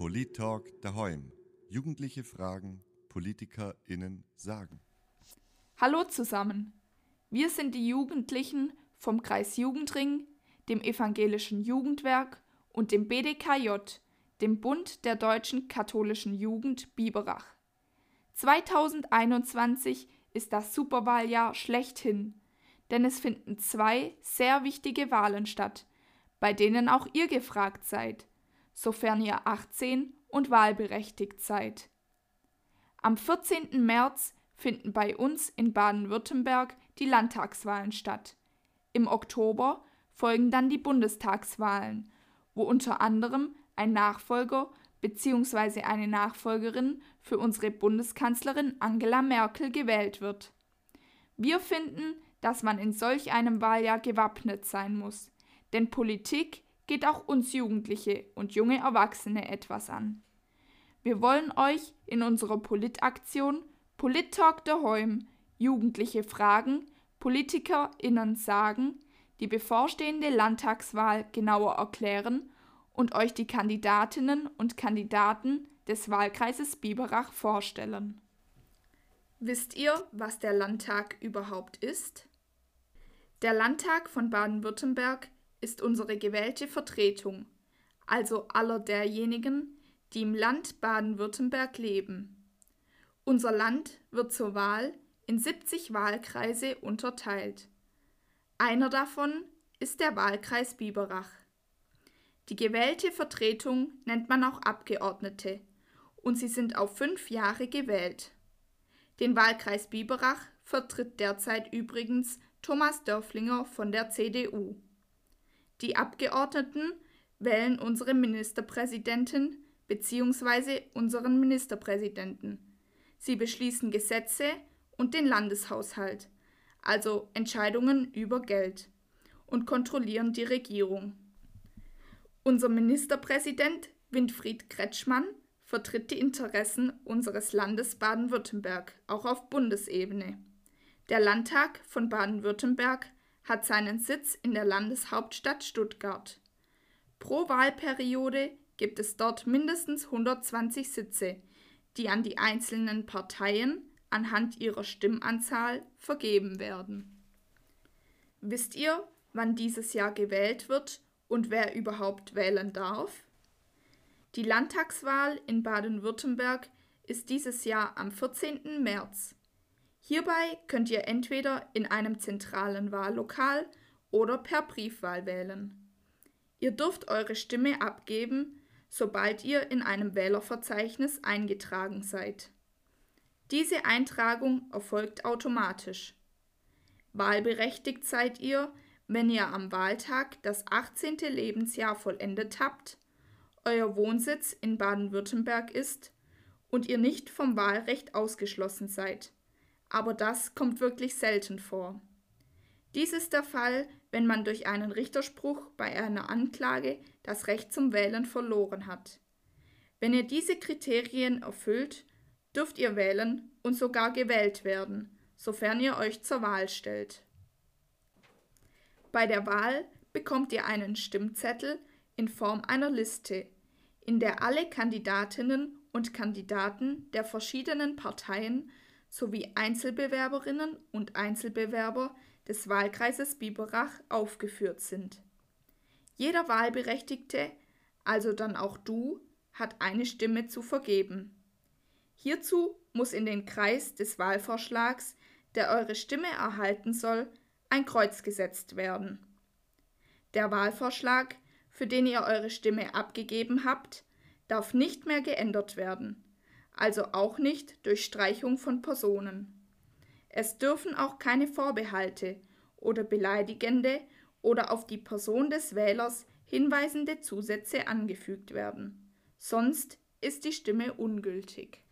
Polit-Talk daheim. Jugendliche Fragen, PolitikerInnen sagen. Hallo zusammen. Wir sind die Jugendlichen vom Kreis Jugendring, dem Evangelischen Jugendwerk und dem BDKJ, dem Bund der deutschen katholischen Jugend Biberach. 2021 ist das Superwahljahr schlechthin, denn es finden zwei sehr wichtige Wahlen statt, bei denen auch ihr gefragt seid, sofern ihr 18 und wahlberechtigt seid. Am 14. März finden bei uns in Baden-Württemberg die Landtagswahlen statt. Im Oktober folgen dann die Bundestagswahlen, wo unter anderem ein Nachfolger bzw. eine Nachfolgerin für unsere Bundeskanzlerin Angela Merkel gewählt wird. Wir finden, dass man in solch einem Wahljahr gewappnet sein muss, denn Politik geht auch uns Jugendliche und junge Erwachsene etwas an. Wir wollen euch in unserer Politaktion Polit-Talk daheim Jugendliche fragen, PolitikerInnen sagen, die bevorstehende Landtagswahl genauer erklären und euch die Kandidatinnen und Kandidaten des Wahlkreises Biberach vorstellen. Wisst ihr, was der Landtag überhaupt ist? Der Landtag von Baden-Württemberg ist unsere gewählte Vertretung, also aller derjenigen, die im Land Baden-Württemberg leben. Unser Land wird zur Wahl in 70 Wahlkreise unterteilt. Einer davon ist der Wahlkreis Biberach. Die gewählte Vertretung nennt man auch Abgeordnete und sie sind auf fünf Jahre gewählt. Den Wahlkreis Biberach vertritt derzeit übrigens Thomas Dörflinger von der CDU. Die Abgeordneten wählen unsere Ministerpräsidentin bzw. unseren Ministerpräsidenten. Sie beschließen Gesetze und den Landeshaushalt, also Entscheidungen über Geld, und kontrollieren die Regierung. Unser Ministerpräsident Winfried Kretschmann vertritt die Interessen unseres Landes Baden-Württemberg auch auf Bundesebene. Der Landtag von Baden-Württemberg hat seinen Sitz in der Landeshauptstadt Stuttgart. Pro Wahlperiode gibt es dort mindestens 120 Sitze, die an die einzelnen Parteien anhand ihrer Stimmanzahl vergeben werden. Wisst ihr, wann dieses Jahr gewählt wird und wer überhaupt wählen darf? Die Landtagswahl in Baden-Württemberg ist dieses Jahr am 14. März. Hierbei könnt ihr entweder in einem zentralen Wahllokal oder per Briefwahl wählen. Ihr dürft eure Stimme abgeben, sobald ihr in einem Wählerverzeichnis eingetragen seid. Diese Eintragung erfolgt automatisch. Wahlberechtigt seid ihr, wenn ihr am Wahltag das 18. Lebensjahr vollendet habt, euer Wohnsitz in Baden-Württemberg ist und ihr nicht vom Wahlrecht ausgeschlossen seid. Aber das kommt wirklich selten vor. Dies ist der Fall, wenn man durch einen Richterspruch bei einer Anklage das Recht zum Wählen verloren hat. Wenn ihr diese Kriterien erfüllt, dürft ihr wählen und sogar gewählt werden, sofern ihr euch zur Wahl stellt. Bei der Wahl bekommt ihr einen Stimmzettel in Form einer Liste, in der alle Kandidatinnen und Kandidaten der verschiedenen Parteien sowie Einzelbewerberinnen und Einzelbewerber des Wahlkreises Biberach aufgeführt sind. Jeder Wahlberechtigte, also dann auch du, hat eine Stimme zu vergeben. Hierzu muss in den Kreis des Wahlvorschlags, der eure Stimme erhalten soll, ein Kreuz gesetzt werden. Der Wahlvorschlag, für den ihr eure Stimme abgegeben habt, darf nicht mehr geändert werden, also auch nicht durch Streichung von Personen. Es dürfen auch keine Vorbehalte oder beleidigende oder auf die Person des Wählers hinweisende Zusätze angefügt werden. Sonst ist die Stimme ungültig.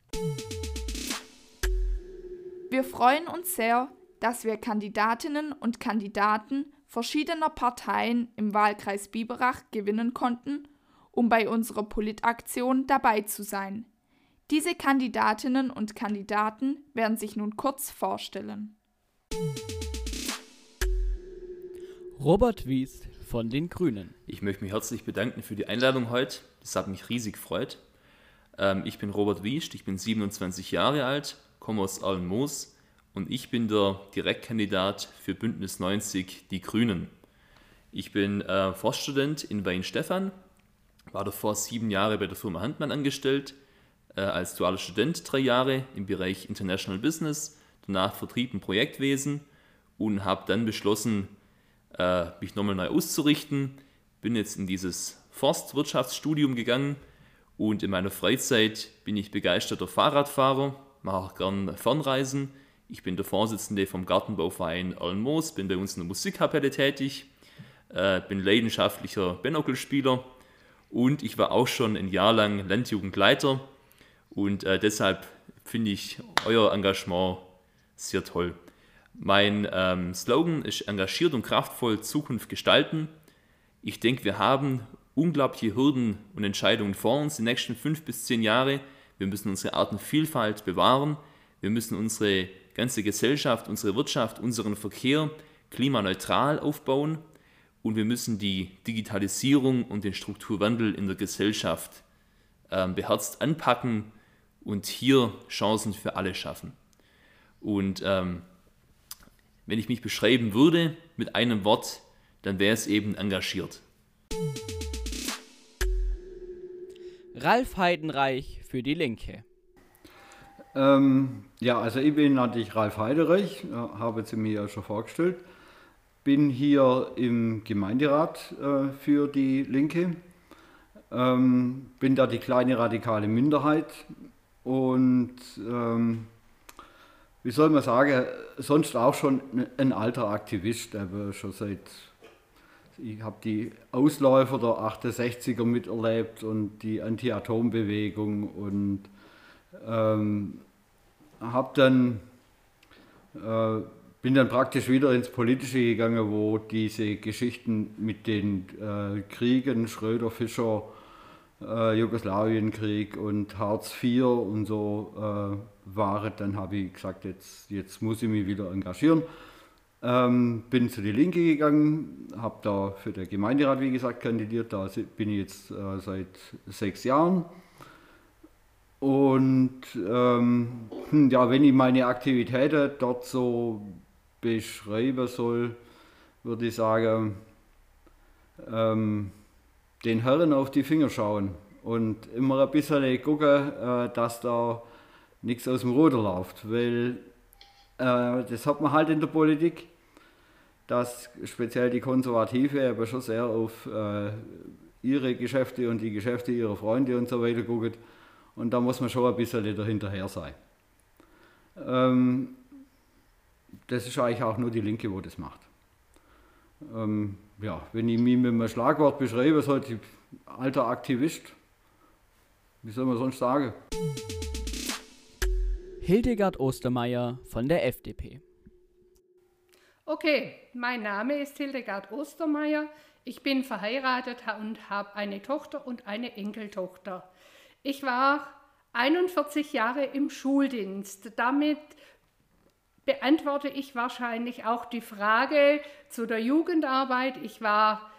Wir freuen uns sehr, dass wir Kandidatinnen und Kandidaten verschiedener Parteien im Wahlkreis Biberach gewinnen konnten, um bei unserer Politaktion dabei zu sein. Diese Kandidatinnen und Kandidaten werden sich nun kurz vorstellen. Robert Wies von den Grünen. Ich möchte mich herzlich bedanken für die Einladung heute. Das hat mich riesig gefreut. Ähm, ich bin Robert Wiest, ich bin 27 Jahre alt, komme aus Allenmoos und ich bin der Direktkandidat für Bündnis 90 Die Grünen. Ich bin äh, Forststudent in Weinstefan, war davor sieben Jahre bei der Firma Handmann angestellt, äh, als dualer Student drei Jahre im Bereich International Business, danach Vertrieb und Projektwesen und habe dann beschlossen, äh, mich nochmal neu auszurichten. Bin jetzt in dieses Forstwirtschaftsstudium gegangen und in meiner Freizeit bin ich begeisterter Fahrradfahrer, mache auch gern Fernreisen. Ich bin der Vorsitzende vom Gartenbauverein Allenmoos, bin bei uns in der Musikkapelle tätig, äh, bin leidenschaftlicher Binokelspieler und ich war auch schon ein Jahr lang Landjugendleiter und äh, deshalb finde ich euer Engagement sehr toll. Mein ähm, Slogan ist engagiert und kraftvoll Zukunft gestalten. Ich denke, wir haben unglaubliche Hürden und Entscheidungen vor uns die nächsten fünf bis zehn Jahre. Wir müssen unsere Artenvielfalt bewahren. Wir müssen unsere ganze Gesellschaft, unsere Wirtschaft, unseren Verkehr klimaneutral aufbauen. Und wir müssen die Digitalisierung und den Strukturwandel in der Gesellschaft äh, beherzt anpacken und hier Chancen für alle schaffen. Und ähm, wenn ich mich beschreiben würde mit einem Wort, dann wäre es eben engagiert. Ralf Heidenreich für die Linke. Ähm, ja, also ich bin natürlich Ralf Heidenreich, habe sie mir ja schon vorgestellt. Bin hier im Gemeinderat äh, für die Linke. Ähm, bin da die kleine radikale Minderheit und ähm, wie soll man sagen, sonst auch schon ein alter Aktivist, aber schon seit, ich habe die Ausläufer der 68er miterlebt und die Anti-Atom-Bewegung und ähm, habe dann, äh, bin dann praktisch wieder ins Politische gegangen, wo diese Geschichten mit den äh, Kriegen, Schröder, Fischer, äh, Jugoslawienkrieg und Hartz IV und so äh, waren, dann habe ich gesagt, jetzt, jetzt muss ich mich wieder engagieren. Ähm, bin zu die Linke gegangen, habe da für den Gemeinderat, wie gesagt, kandidiert. Da bin ich jetzt äh, seit sechs Jahren. Und ähm, hm, ja, wenn ich meine Aktivitäten dort so beschreiben soll, würde ich sagen, ähm, den Herren auf die Finger schauen und immer ein bisschen gucken, äh, dass da nichts aus dem Ruder läuft, weil äh, das hat man halt in der Politik, dass speziell die Konservative aber schon sehr auf äh, ihre Geschäfte und die Geschäfte ihrer Freunde und so weiter gucken und da muss man schon ein bisschen dahinterher sein. Ähm, das ist eigentlich auch nur die Linke, wo das macht. Ähm, ja, wenn ich mich mit einem Schlagwort beschreibe, ist halt alter Aktivist. Wie soll man sonst sagen? Hildegard Ostermeier von der FDP. Okay, mein Name ist Hildegard Ostermeier. Ich bin verheiratet und habe eine Tochter und eine Enkeltochter. Ich war 41 Jahre im Schuldienst. Damit beantworte ich wahrscheinlich auch die Frage zu der Jugendarbeit. Ich war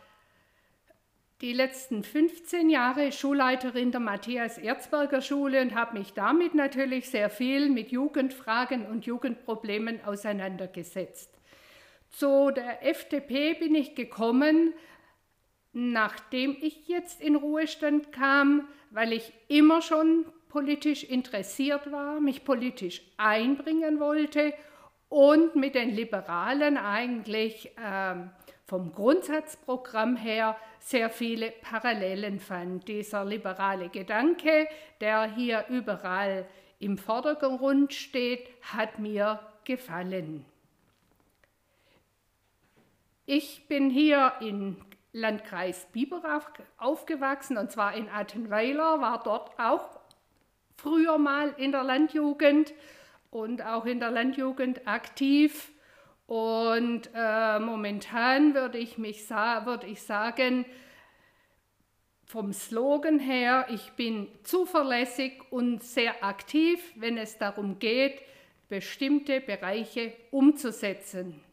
die letzten 15 Jahre Schulleiterin der Matthias Erzberger Schule und habe mich damit natürlich sehr viel mit Jugendfragen und Jugendproblemen auseinandergesetzt. Zu der FDP bin ich gekommen, nachdem ich jetzt in Ruhestand kam, weil ich immer schon politisch interessiert war, mich politisch einbringen wollte und mit den Liberalen eigentlich äh, vom Grundsatzprogramm her sehr viele Parallelen fand. Dieser liberale Gedanke, der hier überall im Vordergrund steht, hat mir gefallen. Ich bin hier im Landkreis Biberach aufgewachsen und zwar in Attenweiler, war dort auch früher mal in der Landjugend und auch in der Landjugend aktiv. Und äh, momentan würde ich, mich würde ich sagen, vom Slogan her, ich bin zuverlässig und sehr aktiv, wenn es darum geht, bestimmte Bereiche umzusetzen.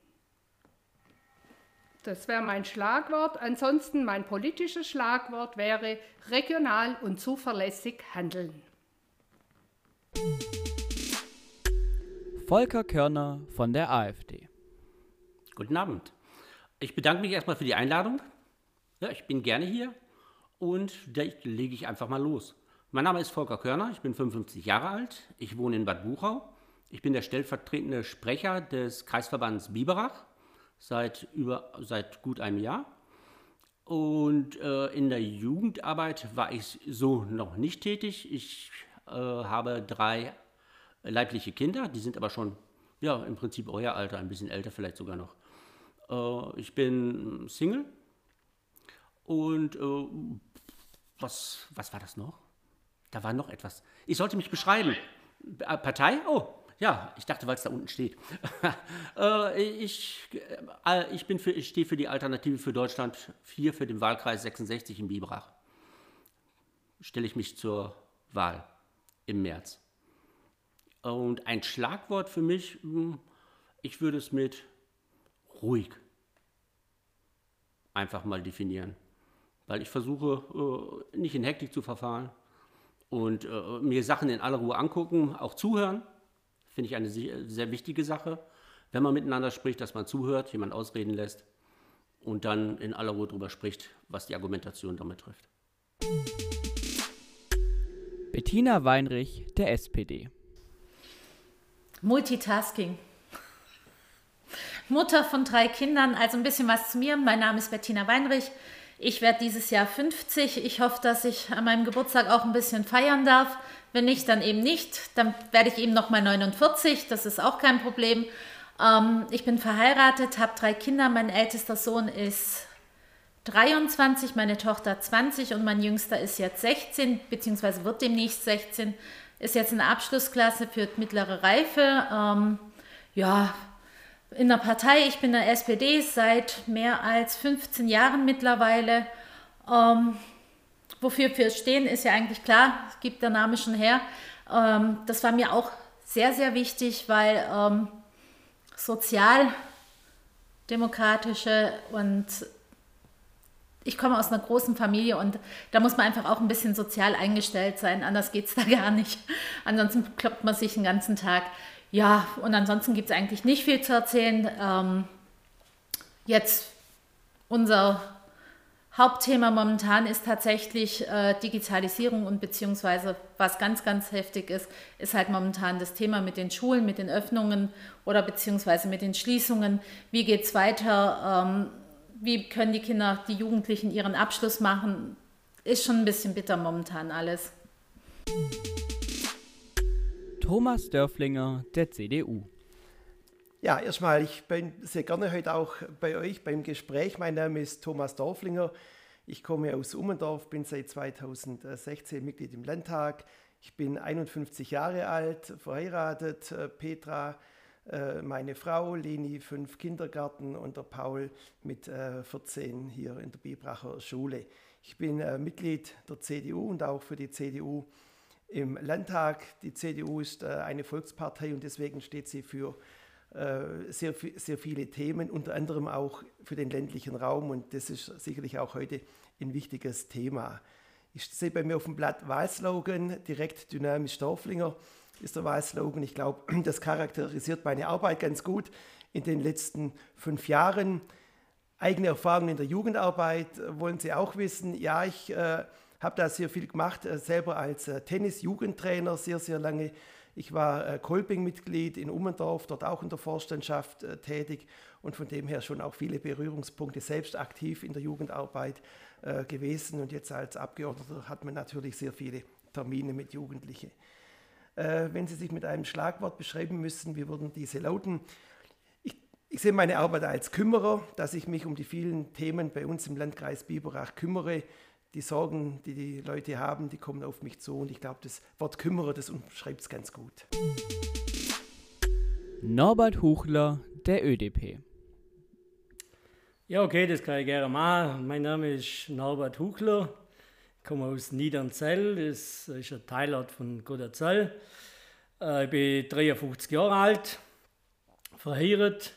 Das wäre mein Schlagwort. Ansonsten mein politisches Schlagwort wäre regional und zuverlässig handeln. Volker Körner von der AfD. Guten Abend. Ich bedanke mich erstmal für die Einladung. Ja, ich bin gerne hier und da lege ich einfach mal los. Mein Name ist Volker Körner, ich bin 55 Jahre alt, ich wohne in Bad Buchau. Ich bin der stellvertretende Sprecher des Kreisverbands Biberach seit, über, seit gut einem Jahr. Und äh, in der Jugendarbeit war ich so noch nicht tätig. Ich äh, habe drei leibliche Kinder, die sind aber schon, ja, im Prinzip euer Alter, ein bisschen älter vielleicht sogar noch. Äh, ich bin Single und äh, was, was war das noch? Da war noch etwas. Ich sollte mich beschreiben. Äh, Partei? Oh, ja, ich dachte, weil es da unten steht. äh, ich, äh, ich, ich stehe für die Alternative für Deutschland 4 für den Wahlkreis 66 in Biberach. Stelle ich mich zur Wahl im März. Und ein Schlagwort für mich, hm, ich würde es mit ruhig einfach mal definieren. Weil ich versuche, äh, nicht in Hektik zu verfahren und äh, mir Sachen in aller Ruhe angucken, auch zuhören Finde ich eine sehr wichtige Sache, wenn man miteinander spricht, dass man zuhört, jemand ausreden lässt und dann in aller Ruhe darüber spricht, was die Argumentation damit trifft. Bettina Weinrich, der SPD. Multitasking. Mutter von drei Kindern, also ein bisschen was zu mir. Mein Name ist Bettina Weinrich. Ich werde dieses Jahr 50. Ich hoffe, dass ich an meinem Geburtstag auch ein bisschen feiern darf. Wenn nicht, dann eben nicht. Dann werde ich eben noch mal 49. Das ist auch kein Problem. Ähm, ich bin verheiratet, habe drei Kinder. Mein ältester Sohn ist 23, meine Tochter 20 und mein jüngster ist jetzt 16, beziehungsweise wird demnächst 16. Ist jetzt in der Abschlussklasse für mittlere Reife. Ähm, ja, in der Partei, ich bin in der SPD seit mehr als 15 Jahren mittlerweile. Ähm, wofür wir stehen, ist ja eigentlich klar, gibt der Name schon her. Ähm, das war mir auch sehr, sehr wichtig, weil ähm, sozialdemokratische und ich komme aus einer großen Familie und da muss man einfach auch ein bisschen sozial eingestellt sein, anders geht es da gar nicht. Ansonsten kloppt man sich den ganzen Tag. Ja, und ansonsten gibt es eigentlich nicht viel zu erzählen. Ähm, jetzt unser Hauptthema momentan ist tatsächlich äh, Digitalisierung und beziehungsweise was ganz, ganz heftig ist, ist halt momentan das Thema mit den Schulen, mit den Öffnungen oder beziehungsweise mit den Schließungen. Wie geht es weiter? Ähm, wie können die Kinder, die Jugendlichen ihren Abschluss machen? Ist schon ein bisschen bitter momentan alles. Thomas Dörflinger, der CDU. Ja, erstmal, ich bin sehr gerne heute auch bei euch beim Gespräch. Mein Name ist Thomas Dorflinger. Ich komme aus Ummendorf, bin seit 2016 Mitglied im Landtag. Ich bin 51 Jahre alt, verheiratet. Äh, Petra, äh, meine Frau, Leni, fünf Kindergarten und der Paul mit 14 äh, hier in der Bibracher Schule. Ich bin Mitglied der CDU und auch für die CDU im Landtag. Die CDU ist eine Volkspartei und deswegen steht sie für äh, sehr, sehr viele Themen, unter anderem auch für den ländlichen Raum und das ist sicherlich auch heute ein wichtiges Thema. Ich sehe bei mir auf dem Blatt Wahlslogan, direkt dynamisch Dorflinger ist der Wahlslogan. Ich glaube, das charakterisiert meine Arbeit ganz gut in den letzten fünf Jahren. Eigene Erfahrungen in der Jugendarbeit äh, wollen Sie auch wissen. Ja, ich äh, habe da sehr viel gemacht, äh, selber als äh, Tennis-Jugendtrainer sehr, sehr lange ich war äh, Kolping-Mitglied in Ummendorf, dort auch in der Vorstandschaft äh, tätig und von dem her schon auch viele Berührungspunkte selbst aktiv in der Jugendarbeit äh, gewesen. Und jetzt als Abgeordneter hat man natürlich sehr viele Termine mit Jugendlichen. Äh, wenn Sie sich mit einem Schlagwort beschreiben müssen, wie würden diese lauten? Ich, ich sehe meine Arbeit als Kümmerer, dass ich mich um die vielen Themen bei uns im Landkreis Biberach kümmere, die Sorgen, die die Leute haben, die kommen auf mich zu. Und ich glaube, das Wort Kümmerer, das umschreibt es ganz gut. Norbert Huchler, der ÖDP. Ja, okay, das kann ich gerne machen. Mein Name ist Norbert Huchler. Komme aus Niedernzell, das ist ein Teilort von Goderzell. Äh, ich bin 53 Jahre alt, verheiratet,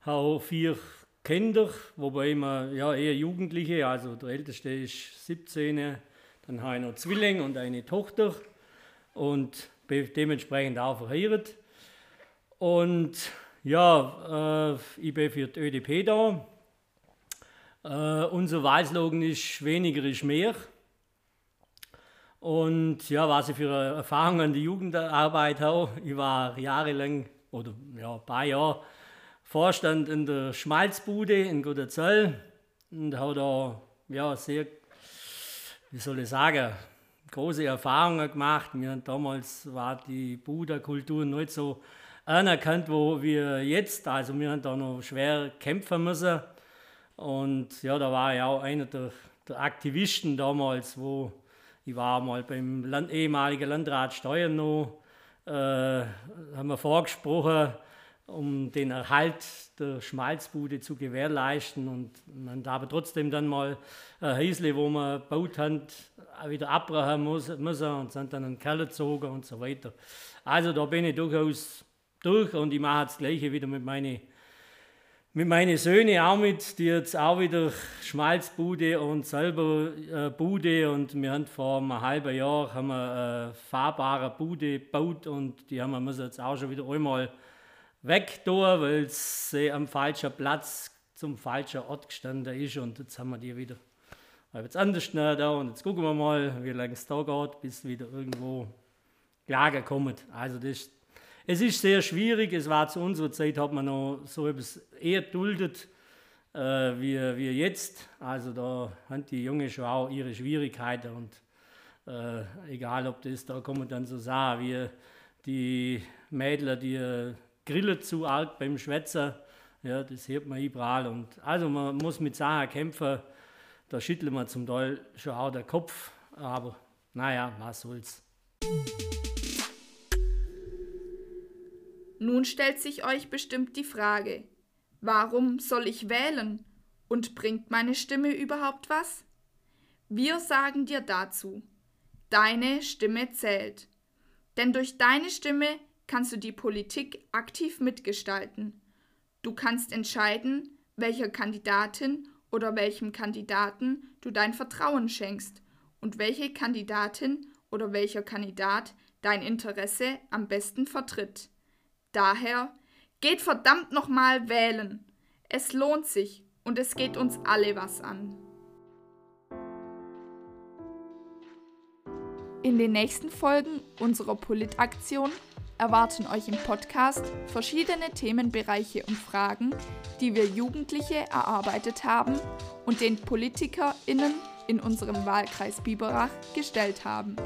habe vier Kinder, wobei immer ja, eher Jugendliche, also der älteste ist 17, dann habe ich noch Zwilling und eine Tochter. Und bin dementsprechend auch verheiratet. Und ja, äh, ich bin für die ÖDP da. Äh, unser Wahlslogan ist weniger ist mehr. Und ja, was ich für Erfahrungen an die Jugendarbeit habe, ich war jahrelang oder ja, ein paar Jahre Vorstand in der Schmalzbude in Gutterzell und habe da ja, sehr, wie soll ich sagen, große Erfahrungen gemacht. Wir damals war die Buddha-Kultur nicht so anerkannt, wo wir jetzt, also wir haben da noch schwer kämpfen müssen. Und ja, da war ich auch einer der, der Aktivisten damals, wo ich war mal beim Land, ehemaligen Landrat Steuern noch, äh, haben wir vorgesprochen, um den Erhalt der Schmalzbude zu gewährleisten. Und man da aber trotzdem dann mal ein Häusle, wo man gebaut hat, wieder abbrechen muss, müssen und sind dann in den Keller gezogen und so weiter. Also da bin ich durchaus durch und ich mache das Gleiche wieder mit meinen mit meinen Söhnen auch mit, die jetzt auch wieder Schmalzbude und selber äh, Bude und wir haben vor einem halben Jahr haben wir eine fahrbare Bude gebaut und die haben wir müssen jetzt auch schon wieder einmal weg tun, weil sie am falschen Platz zum falschen Ort gestanden ist und jetzt haben wir die wieder jetzt anders da und jetzt gucken wir mal, wie lange es da geht, bis wieder irgendwo Klage kommt. Also das es ist sehr schwierig, es war zu unserer Zeit, hat man noch so etwas eher duldet äh, wie, wie jetzt. Also da haben die Jungen schon auch ihre Schwierigkeiten und äh, egal ob das, da kommen dann so Sachen wie die Mädler, die grillen zu arg beim Schwätzen, ja, das hört man überall. Und also man muss mit Sachen kämpfen, da schüttelt man zum Teil schon auch den Kopf, aber naja, was soll's. Nun stellt sich euch bestimmt die Frage, warum soll ich wählen und bringt meine Stimme überhaupt was? Wir sagen dir dazu, deine Stimme zählt. Denn durch deine Stimme kannst du die Politik aktiv mitgestalten. Du kannst entscheiden, welcher Kandidatin oder welchem Kandidaten du dein Vertrauen schenkst und welche Kandidatin oder welcher Kandidat dein Interesse am besten vertritt. Daher geht verdammt nochmal wählen. Es lohnt sich und es geht uns alle was an. In den nächsten Folgen unserer Politaktion erwarten euch im Podcast verschiedene Themenbereiche und Fragen, die wir Jugendliche erarbeitet haben und den PolitikerInnen in unserem Wahlkreis Biberach gestellt haben.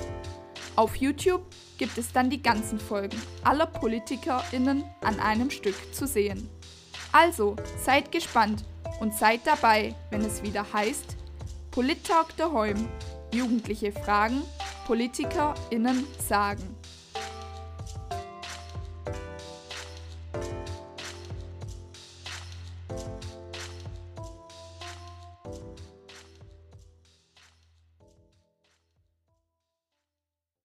Auf YouTube gibt es dann die ganzen Folgen aller PolitikerInnen an einem Stück zu sehen. Also seid gespannt und seid dabei, wenn es wieder heißt Polit Talk daheim. Jugendliche Fragen, PolitikerInnen sagen.